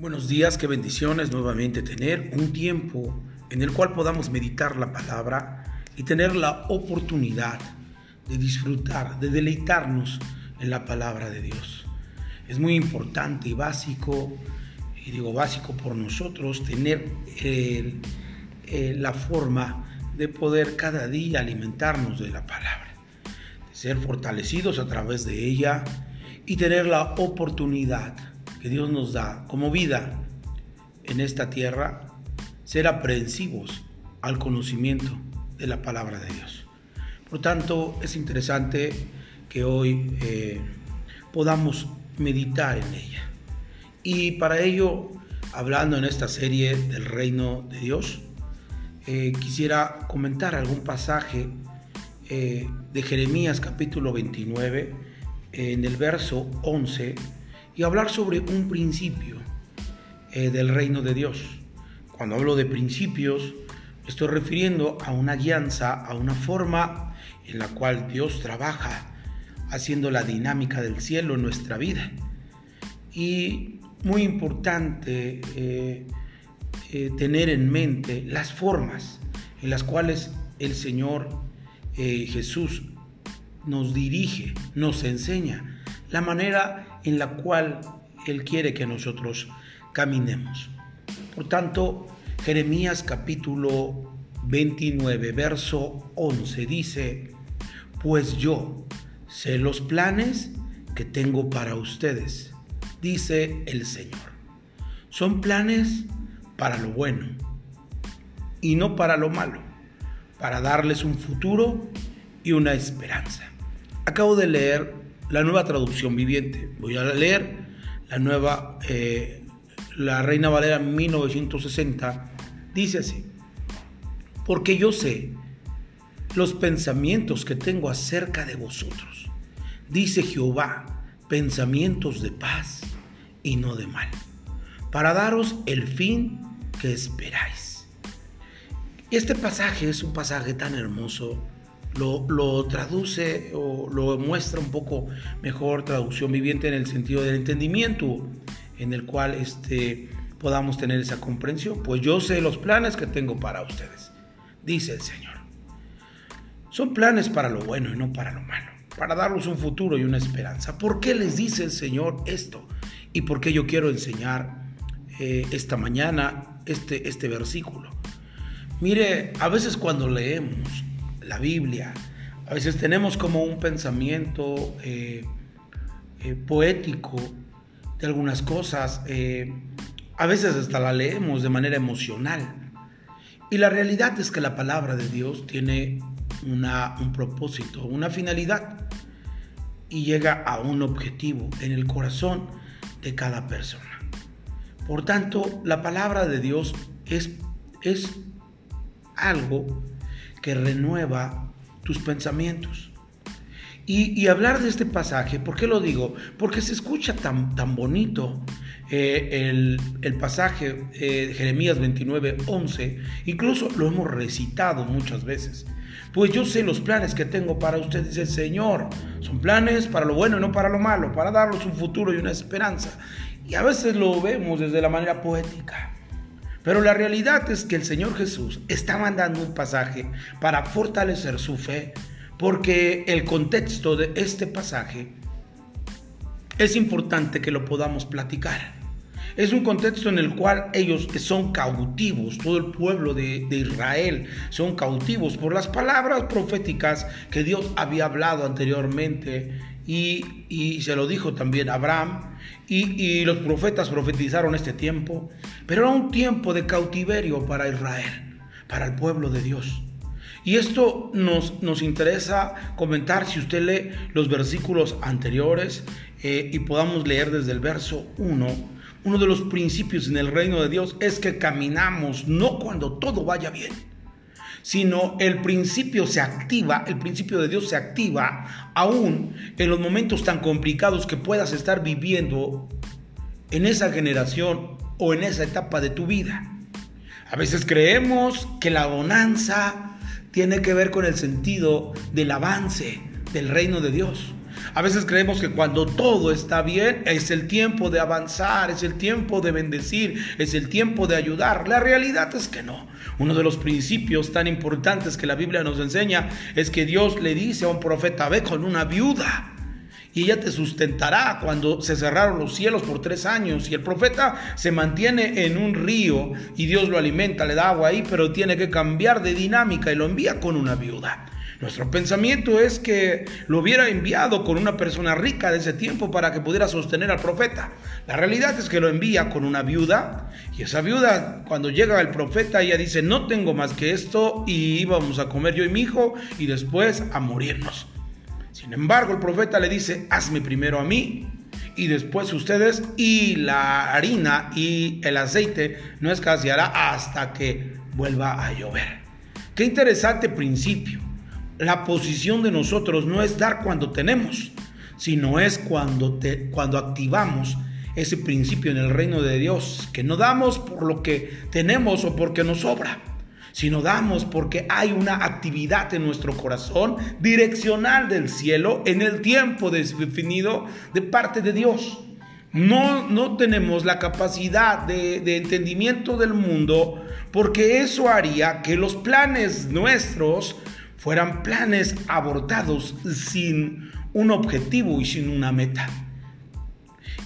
Buenos días, qué bendiciones nuevamente tener un tiempo en el cual podamos meditar la palabra y tener la oportunidad de disfrutar, de deleitarnos en la palabra de Dios. Es muy importante y básico, y digo básico por nosotros, tener la forma de poder cada día alimentarnos de la palabra, de ser fortalecidos a través de ella y tener la oportunidad que Dios nos da como vida en esta tierra, ser aprensivos al conocimiento de la palabra de Dios. Por tanto, es interesante que hoy eh, podamos meditar en ella. Y para ello, hablando en esta serie del reino de Dios, eh, quisiera comentar algún pasaje eh, de Jeremías capítulo 29, en el verso 11, y hablar sobre un principio eh, del reino de Dios. Cuando hablo de principios, estoy refiriendo a una guianza, a una forma en la cual Dios trabaja haciendo la dinámica del cielo en nuestra vida. Y muy importante eh, eh, tener en mente las formas en las cuales el Señor Jesús nos dirige, nos enseña la manera en la cual Él quiere que nosotros caminemos. Por tanto, Jeremías capítulo 29, verso 11 dice, pues yo sé los planes que tengo para ustedes, dice el Señor. Son planes para lo bueno y no para lo malo, para darles un futuro y una esperanza. Acabo de leer la nueva traducción viviente. Voy a leer la nueva, eh, la Reina Valera 1960. Dice así, porque yo sé los pensamientos que tengo acerca de vosotros. Dice Jehová, pensamientos de paz y no de mal, para daros el fin que esperáis. Este pasaje es un pasaje tan hermoso lo, traduce o lo muestra un poco mejor traducción viviente en el sentido del entendimiento, en el cual este, podamos tener esa comprensión. Pues yo sé los planes que tengo para ustedes, dice el Señor. Son planes para lo bueno y no para lo malo, para darles un futuro y una esperanza. ¿Por qué les dice el Señor esto? ¿Y por qué yo quiero enseñar eh, esta mañana este, este versículo? Mire, a veces cuando leemos la Biblia. A veces tenemos como un pensamiento eh, eh, poético de algunas cosas. Eh, a veces hasta la leemos de manera emocional. Y la realidad es que la palabra de Dios tiene una, un propósito, una finalidad. Y llega a un objetivo en el corazón de cada persona. Por tanto, la palabra de Dios es, es algo que renueva tus pensamientos. Y, hablar de este pasaje, ¿por qué lo digo? Porque se escucha tan, tan bonito eh, el, pasaje eh, Jeremías 29, 11, incluso lo hemos recitado muchas veces. Pues yo sé los planes que tengo para ustedes, el Señor. Son planes para lo bueno y no para lo malo, para darles un futuro y una esperanza. Y a veces lo vemos desde la manera poética. Pero la realidad es que el Señor Jesús está mandando un pasaje para fortalecer su fe, porque el contexto de este pasaje es importante que lo podamos platicar. Es un contexto en el cual ellos son cautivos, todo el pueblo de, Israel son cautivos por las palabras proféticas que Dios había hablado anteriormente y, se lo dijo también Abraham, y, los profetas profetizaron este tiempo, pero era un tiempo de cautiverio para Israel, para el pueblo de Dios. Y esto nos, nos interesa comentar si usted lee los versículos anteriores eh, y podamos leer desde el verso 1. Uno de los principios en el reino de Dios es que caminamos no cuando todo vaya bien, sino el principio se activa, el principio de Dios se activa aún en los momentos tan complicados que puedas estar viviendo en esa generación o en esa etapa de tu vida. A veces creemos que la bonanza tiene que ver con el sentido del avance del reino de Dios. A veces creemos que cuando todo está bien es el tiempo de avanzar, es el tiempo de bendecir, es el tiempo de ayudar. La realidad es que no. Uno de los principios tan importantes que la Biblia nos enseña es que Dios le dice a un profeta, ve con una viuda y ella te sustentará cuando se cerraron los cielos por tres años y el profeta se mantiene en un río y Dios lo alimenta, le da agua ahí, pero tiene que cambiar de dinámica y lo envía con una viuda. Nuestro pensamiento es que lo hubiera enviado con una persona rica de ese tiempo para que pudiera sostener al profeta. La realidad es que lo envía con una viuda y esa viuda cuando llega el profeta ella dice no tengo más que esto y íbamos a comer yo y mi hijo y después a morirnos. Sin embargo, el profeta le dice, hazme primero a mí y después ustedes y la harina y el aceite no escaseará hasta que vuelva a llover. Qué interesante principio. La posición de nosotros no es dar cuando tenemos, sino es cuando, te, cuando activamos ese principio en el reino de Dios, que no damos por lo que tenemos o porque nos sobra sino damos porque hay una actividad en nuestro corazón direccional del cielo en el tiempo definido de parte de Dios. No, no tenemos la capacidad de, de entendimiento del mundo porque eso haría que los planes nuestros fueran planes abortados sin un objetivo y sin una meta.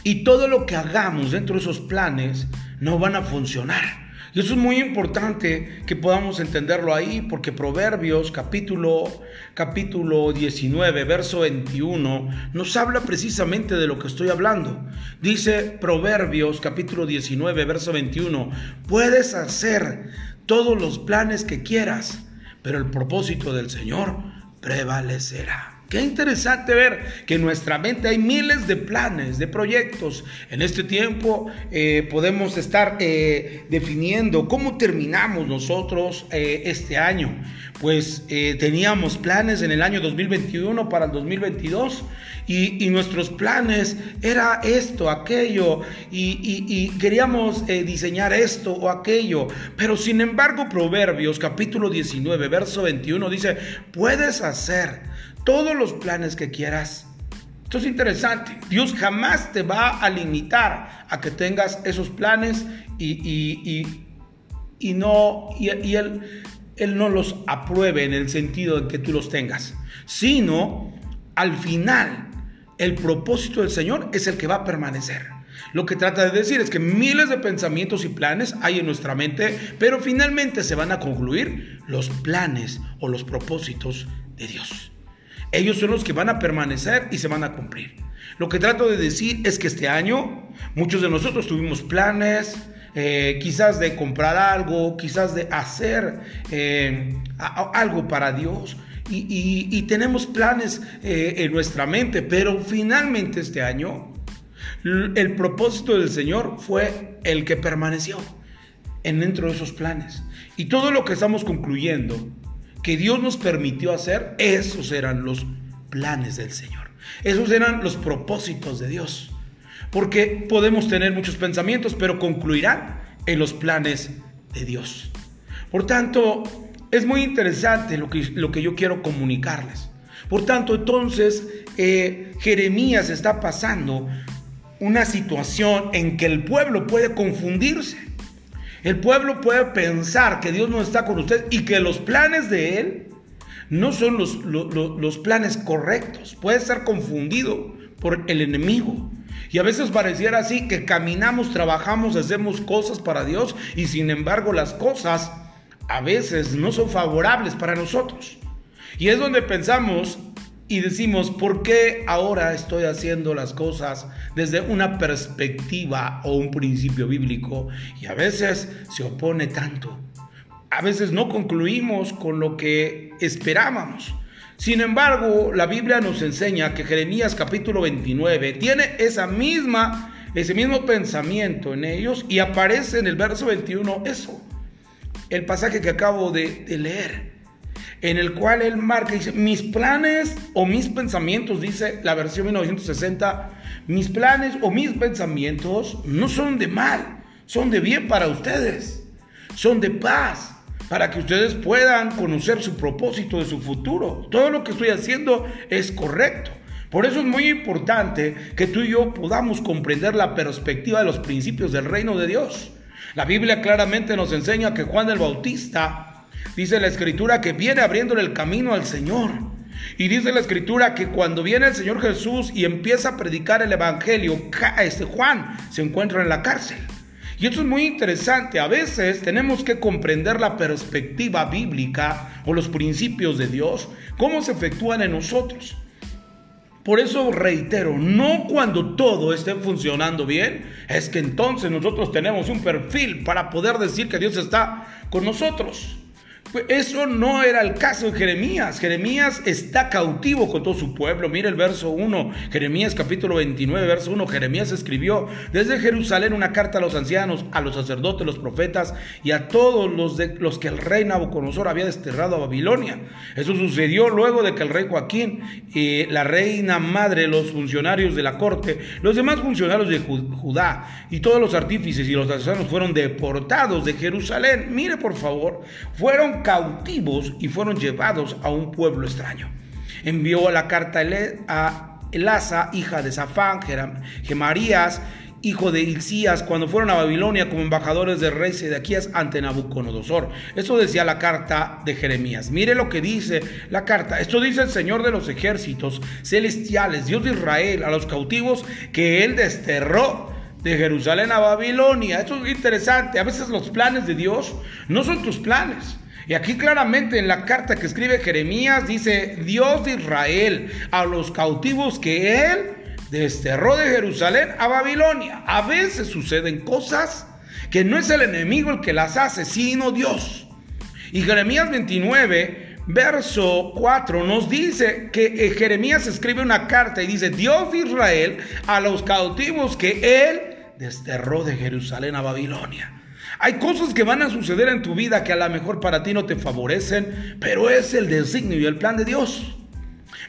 Y todo lo que hagamos dentro de esos planes no van a funcionar y eso es muy importante que podamos entenderlo ahí, porque Proverbios capítulo, capítulo 19, verso 21, nos habla precisamente de lo que estoy hablando. Dice Proverbios capítulo 19, verso 21, puedes hacer todos los planes que quieras, pero el propósito del Señor prevalecerá. Qué interesante ver que en nuestra mente hay miles de planes, de proyectos. En este tiempo eh, podemos estar eh, definiendo cómo terminamos nosotros eh, este año. Pues teníamos planes en el año 2021 para el 2022 y, nuestros planes era esto, aquello y, y queríamos diseñar esto o aquello. Pero sin embargo Proverbios capítulo 19 verso 21 dice, puedes hacer todos los planes que quieras. Esto es interesante. Dios jamás te va a limitar a que tengas esos planes y, y, no, y, él, él no los apruebe en el sentido de que tú los tengas, sino al final el propósito del Señor es el que va a permanecer. Lo que trata de decir es que miles de pensamientos y planes hay en nuestra mente, pero finalmente se van a concluir los planes o los propósitos de Dios. Ellos son los que van a permanecer y se van a cumplir. Lo que trato de decir es que este año muchos de nosotros tuvimos planes, eh, quizás de comprar algo, quizás de hacer eh, algo para Dios. Y, tenemos planes eh, en nuestra mente, pero finalmente este año el propósito del Señor fue el que permaneció en dentro de esos planes. Y todo lo que estamos concluyendo que Dios nos permitió hacer, esos eran los planes del Señor. Esos eran los propósitos de Dios. Porque podemos tener muchos pensamientos, pero concluirán en los planes de Dios. Por tanto, es muy interesante lo que, lo que yo quiero comunicarles. Por tanto, entonces, eh, Jeremías está pasando una situación en que el pueblo puede confundirse. El pueblo puede pensar que Dios no está con usted y que los planes de Él no son los, los, planes correctos. Puede ser confundido por el enemigo. Y a veces pareciera así que caminamos, trabajamos, hacemos cosas para Dios y sin embargo las cosas a veces no son favorables para nosotros. Y es donde pensamos y decimos, ¿por qué ahora estoy haciendo las cosas desde una perspectiva o un principio bíblico? Y a veces se opone tanto. A veces no concluimos con lo que esperábamos. Sin embargo, la Biblia nos enseña que Jeremías capítulo 29 tiene esa misma, ese mismo pensamiento en ellos y aparece en el verso 21 eso, el pasaje que acabo de, de leer en el cual él marca, dice, mis planes o mis pensamientos, dice la versión 1960, mis planes o mis pensamientos no son de mal, son de bien para ustedes, son de paz, para que ustedes puedan conocer su propósito de su futuro. Todo lo que estoy haciendo es correcto Por eso es muy importante que tú y yo podamos comprender la perspectiva de los principios del reino de Dios. La Biblia claramente nos enseña que Juan el Bautista, dice la escritura, que viene abriéndole el camino al Señor. Y dice la escritura que cuando viene el Señor Jesús y empieza a predicar el Evangelio, este Juan se encuentra en la cárcel. Y esto es muy interesante. A veces tenemos que comprender la perspectiva bíblica o los principios de Dios, cómo se efectúan en nosotros. Por eso reitero, no cuando todo esté funcionando bien, es que entonces nosotros tenemos un perfil para poder decir que Dios está con nosotros. Eso no era el caso de Jeremías. Jeremías está cautivo con todo su pueblo. Mira el verso 1, Jeremías capítulo 29, verso 1. Jeremías escribió desde Jerusalén una carta a los ancianos, a los sacerdotes, los profetas y a todos los, de, los que el rey Nabucodonosor había desterrado a Babilonia. Eso sucedió luego de que el rey Joaquín, y la reina madre, los funcionarios de la corte, los demás funcionarios de Judá y todos los artífices y los ancianos fueron deportados de Jerusalén. Mire por favor, fueron cautivos y fueron llevados a un pueblo extraño. Envió la carta a Elasa, hija de Safán, Gemarías, hijo de Ilcías, cuando fueron a Babilonia como embajadores del rey Sedequías ante Nabucodonosor. Eso decía la carta de Jeremías. Mire lo que dice la carta. Esto dice el Señor de los ejércitos celestiales, Dios de Israel, a los cautivos que él desterró de Jerusalén a Babilonia. Esto es interesante. A veces los planes de Dios no son tus planes. Y aquí claramente en la carta que escribe Jeremías dice, Dios de Israel, a los cautivos que él desterró de Jerusalén a Babilonia. A veces suceden cosas que no es el enemigo el que las hace, sino Dios. Y Jeremías 29, verso 4 nos dice que eh, Jeremías escribe una carta y dice, Dios de Israel, a los cautivos que él desterró de Jerusalén a Babilonia. Hay cosas que van a suceder en tu vida que a lo mejor para ti no te favorecen, pero es el designio y el plan de Dios.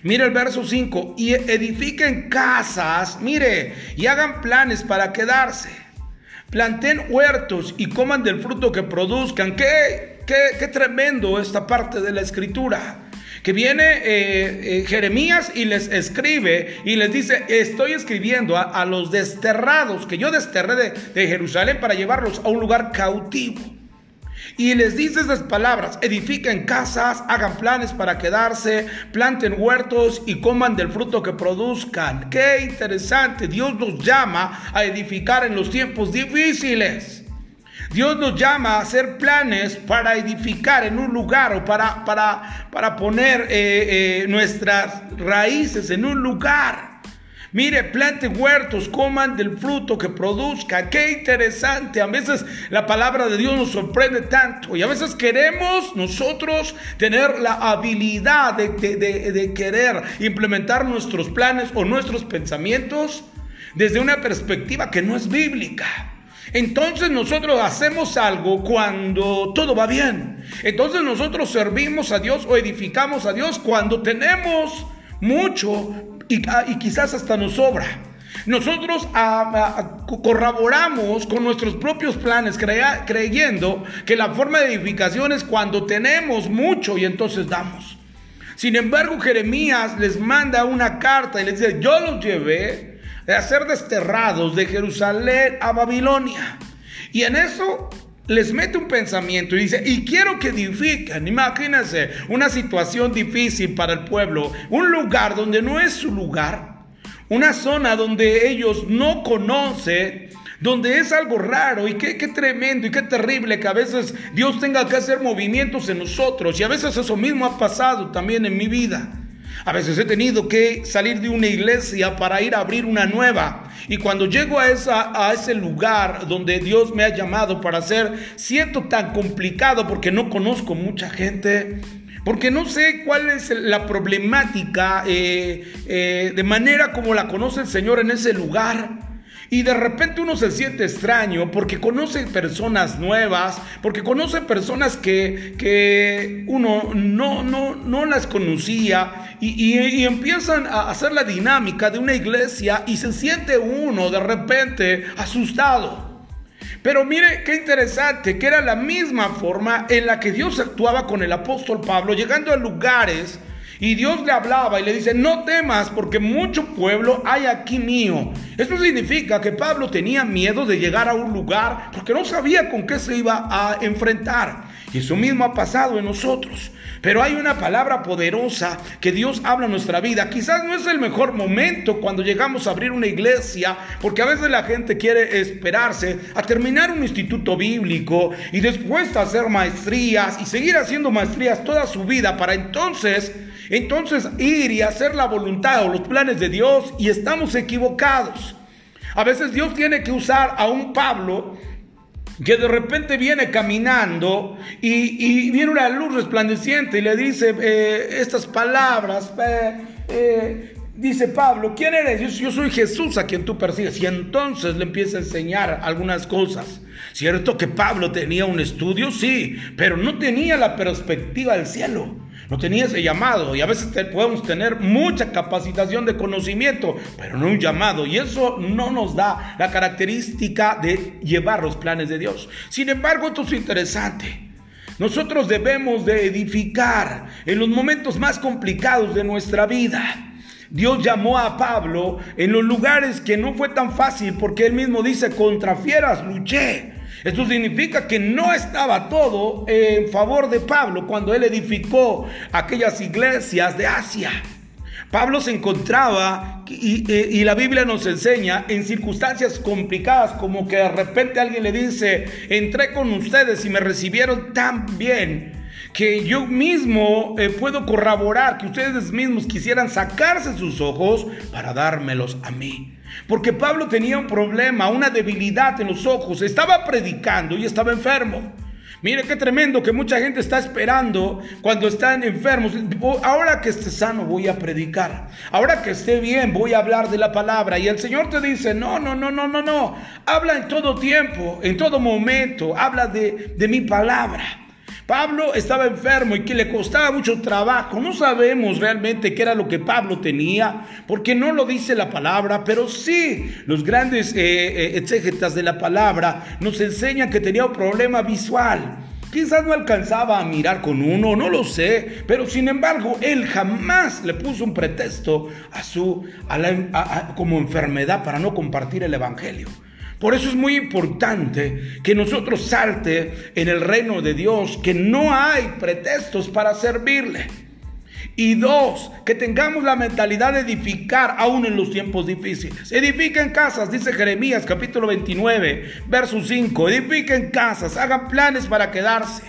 Mire el verso 5, y edifiquen casas, mire, y hagan planes para quedarse. Planten huertos y coman del fruto que produzcan. Qué, qué, qué tremendo esta parte de la escritura que viene eh, eh, Jeremías y les escribe y les dice, estoy escribiendo a, los desterrados que yo desterré de, Jerusalén para llevarlos a un lugar cautivo. Y les dice esas palabras, edifiquen casas, hagan planes para quedarse, planten huertos y coman del fruto que produzcan. Qué interesante, Dios nos llama a edificar en los tiempos difíciles. Dios nos llama a hacer planes para edificar en un lugar o para, para, para poner eh, eh, nuestras raíces en un lugar. Mire, plante huertos, coman del fruto que produzca. Qué interesante. A veces la palabra de Dios nos sorprende tanto. Y a veces queremos nosotros tener la habilidad de, de querer implementar nuestros planes o nuestros pensamientos desde una perspectiva que no es bíblica. Entonces nosotros hacemos algo cuando todo va bien. Entonces nosotros servimos a Dios o edificamos a Dios cuando tenemos mucho y, ah, quizás hasta nos sobra. Nosotros ah, ah, corroboramos con nuestros propios planes creyendo que la forma de edificación es cuando tenemos mucho y entonces damos. Sin embargo, Jeremías les manda una carta y les dice, yo los llevé de ser desterrados de Jerusalén a Babilonia. Y en eso les mete un pensamiento y dice, y quiero que edifiquen, imagínense, una situación difícil para el pueblo, un lugar donde no es su lugar, una zona donde ellos no conocen, donde es algo raro y qué, qué, tremendo y qué terrible que a veces Dios tenga que hacer movimientos en nosotros y a veces eso mismo ha pasado también en mi vida. A veces he tenido que salir de una iglesia para ir a abrir una nueva. Y cuando llego a, esa, a ese lugar donde Dios me ha llamado para hacer, siento tan complicado porque no conozco mucha gente, porque no sé cuál es la problemática eh, eh, de manera como la conoce el Señor en ese lugar. Y de repente uno se siente extraño porque conoce personas nuevas, porque conoce personas que, uno no, no, no las conocía y, y, empiezan a hacer la dinámica de una iglesia y se siente uno de repente asustado. Pero mire qué interesante, que era la misma forma en la que Dios actuaba con el apóstol Pablo, llegando a lugares Y Dios le hablaba y le dice, no temas porque mucho pueblo hay aquí mío. Esto significa que Pablo tenía miedo de llegar a un lugar porque no sabía con qué se iba a enfrentar. Y eso mismo ha pasado en nosotros. Pero hay una palabra poderosa que Dios habla en nuestra vida. Quizás no es el mejor momento cuando llegamos a abrir una iglesia, porque a veces la gente quiere esperarse a terminar un instituto bíblico y después hacer maestrías y seguir haciendo maestrías toda su vida para entonces entonces ir y hacer la voluntad o los planes de Dios y estamos equivocados. A veces Dios tiene que usar a un Pablo que de repente viene caminando y, viene una luz resplandeciente y le dice eh, estas palabras. Eh, eh, dice Pablo, ¿quién eres? Yo, yo, soy Jesús a quien tú persigues. Y entonces le empieza a enseñar algunas cosas. Cierto que Pablo tenía un estudio, sí, pero no tenía la perspectiva del cielo. No tenía ese llamado y a veces podemos tener mucha capacitación de conocimiento, pero no un llamado. Y eso no nos da la característica de llevar los planes de Dios. Sin embargo, esto es interesante. Nosotros debemos de edificar en los momentos más complicados de nuestra vida. Dios llamó a Pablo en los lugares que no fue tan fácil porque él mismo dice, contra fieras luché. Esto significa que no estaba todo en favor de Pablo cuando él edificó aquellas iglesias de Asia. Pablo se encontraba, y, la Biblia nos enseña, en circunstancias complicadas, como que de repente alguien le dice, entré con ustedes y me recibieron tan bien que yo mismo eh, puedo corroborar que ustedes mismos quisieran sacarse sus ojos para dármelos a mí. Porque Pablo tenía un problema, una debilidad en los ojos. Estaba predicando y estaba enfermo. Mire qué tremendo que mucha gente está esperando cuando están enfermos. Ahora que esté sano voy a predicar. Ahora que esté bien voy a hablar de la palabra. Y el Señor te dice, no, no, no, no, no, no. Habla en todo tiempo, en todo momento. Habla de, de mi palabra. Pablo estaba enfermo y que le costaba mucho trabajo. No sabemos realmente qué era lo que Pablo tenía, porque no lo dice la palabra, pero sí los grandes eh, eh de la palabra nos enseñan que tenía un problema visual. Quizás no alcanzaba a mirar con uno, no lo sé, pero sin embargo él jamás le puso un pretexto a su como enfermedad para no compartir el evangelio. Por eso es muy importante que nosotros salte en el reino de Dios, que no hay pretextos para servirle. Y dos, que tengamos la mentalidad de edificar aún en los tiempos difíciles. Edifiquen casas, dice Jeremías capítulo 29, verso 5. Edifiquen casas, hagan planes para quedarse.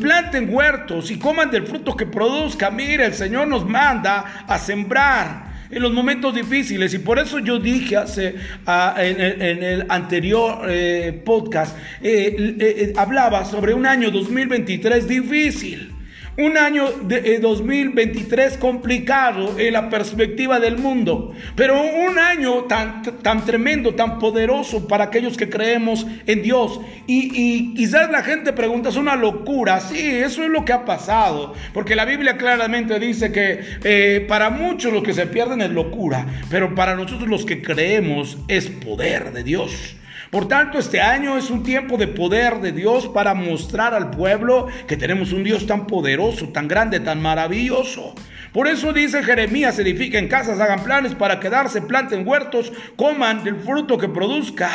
Planten huertos y coman del fruto que produzca. Mire, el Señor nos manda a sembrar en los momentos difíciles. Y por eso yo dije hace, ah, en, el anterior eh, podcast, eh, eh, hablaba sobre un año 2023 difícil. Un año de 2023 eh, complicado en la perspectiva del mundo, pero un año tan, tan tremendo, tan poderoso para aquellos que creemos en Dios. Y, quizás la gente pregunta, es una locura. Sí, eso es lo que ha pasado, porque la Biblia claramente dice que eh, para muchos los que se pierden es locura, pero para nosotros los que creemos es poder de Dios. Por tanto, este año es un tiempo de poder de Dios para mostrar al pueblo que tenemos un Dios tan poderoso, tan grande, tan maravilloso. Por eso dice Jeremías, edifiquen casas, hagan planes para quedarse, planten huertos, coman del fruto que produzca.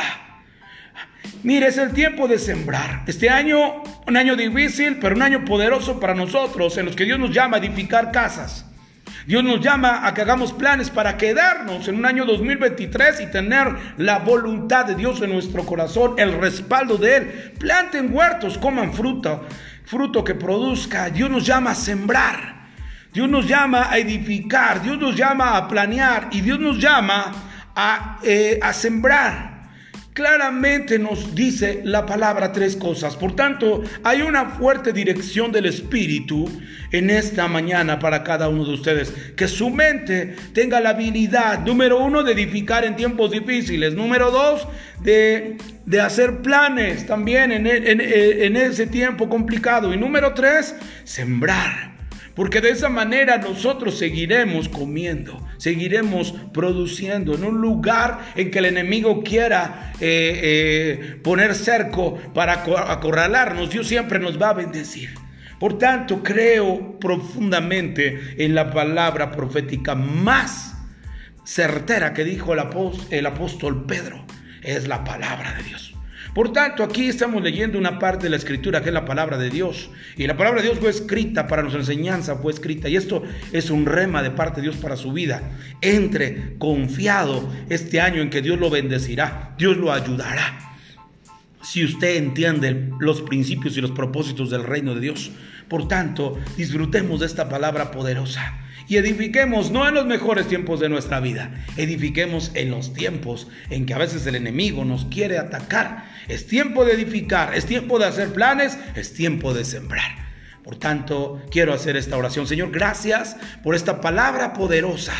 Mire, es el tiempo de sembrar. Este año, un año difícil, pero un año poderoso para nosotros, en los que Dios nos llama a edificar casas. Dios nos llama a que hagamos planes para quedarnos en un año 2023 y tener la voluntad de Dios en nuestro corazón, el respaldo de Él. Planten huertos, coman fruta, fruto que produzca. Dios nos llama a sembrar. Dios nos llama a edificar. Dios nos llama a planear. Y Dios nos llama a, eh, a sembrar claramente nos dice la palabra tres cosas. Por tanto, hay una fuerte dirección del Espíritu en esta mañana para cada uno de ustedes. Que su mente tenga la habilidad, número uno, de edificar en tiempos difíciles. Número dos, de, hacer planes también en, en ese tiempo complicado. Y número tres, sembrar porque de esa manera nosotros seguiremos comiendo, seguiremos produciendo en un lugar en que el enemigo quiera eh, eh, poner cerco para acorralarnos. Dios siempre nos va a bendecir. Por tanto, creo profundamente en la palabra profética más certera que dijo el apóstol, el apóstol Pedro. Es la palabra de Dios. Por tanto, aquí estamos leyendo una parte de la escritura que es la palabra de Dios. Y la palabra de Dios fue escrita para nuestra enseñanza, fue escrita. Y esto es un rema de parte de Dios para su vida. Entre confiado este año en que Dios lo bendecirá, Dios lo ayudará. Si usted entiende los principios y los propósitos del reino de Dios. Por tanto, disfrutemos de esta palabra poderosa y edifiquemos no en los mejores tiempos de nuestra vida, edifiquemos en los tiempos en que a veces el enemigo nos quiere atacar. Es tiempo de edificar, es tiempo de hacer planes, es tiempo de sembrar. Por tanto, quiero hacer esta oración. Señor, gracias por esta palabra poderosa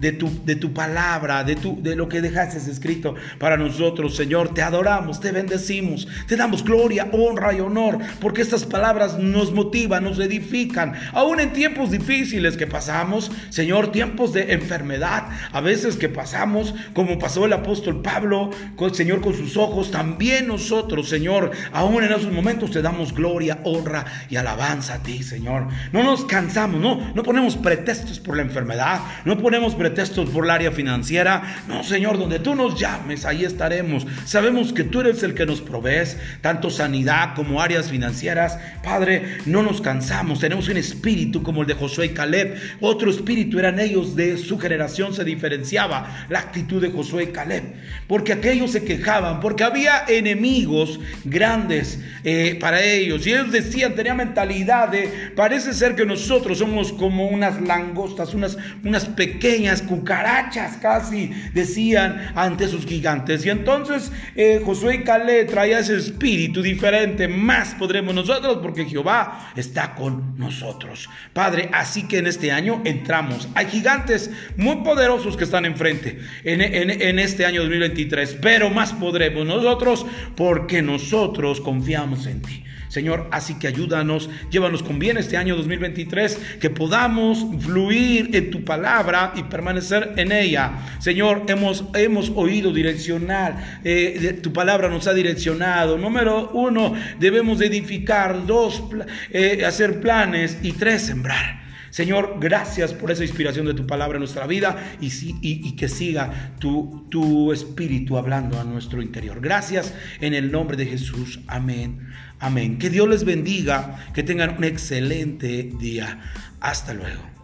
de tu, de tu palabra, de, tu, de lo que dejaste escrito para nosotros, Señor. Te adoramos, te bendecimos, te damos gloria, honra y honor, porque estas palabras nos motivan, nos edifican, aún en tiempos difíciles que pasamos, Señor, tiempos de enfermedad, a veces que pasamos, como pasó el apóstol Pablo, con Señor con sus ojos, también nosotros, Señor, aún en esos momentos te damos gloria, honra y alabanza a ti, Señor. No nos cansamos, no, no ponemos pretextos por la enfermedad, no ponemos pretextos pretextos por el área financiera. No, Señor, donde tú nos llames, ahí estaremos. Sabemos que tú eres el que nos provees, tanto sanidad como áreas financieras. Padre, no nos cansamos. Tenemos un espíritu como el de Josué y Caleb. Otro espíritu eran ellos de su generación. Se diferenciaba la actitud de Josué y Caleb. Porque aquellos se quejaban, porque había enemigos grandes eh, para ellos. Y ellos decían, tenía mentalidad de, parece ser que nosotros somos como unas langostas, unas, unas pequeñas cucarachas casi, decían ante sus gigantes. Y entonces eh, Josué y traía ese espíritu diferente, más podremos nosotros porque Jehová está con nosotros. Padre, así que en este año entramos. Hay gigantes muy poderosos que están enfrente en, en este año 2023, pero más podremos nosotros porque nosotros confiamos en ti. Señor, así que ayúdanos, llévanos con bien este año 2023, que podamos fluir en tu palabra y permanecer en ella. Señor, hemos, hemos oído direccionar, eh, tu palabra nos ha direccionado. Número uno, debemos edificar, dos, eh, hacer planes y tres, sembrar. Señor, gracias por esa inspiración de tu palabra en nuestra vida y, y, que siga tu, tu espíritu hablando a nuestro interior. Gracias en el nombre de Jesús. Amén. Amén. Que Dios les bendiga, que tengan un excelente día. Hasta luego.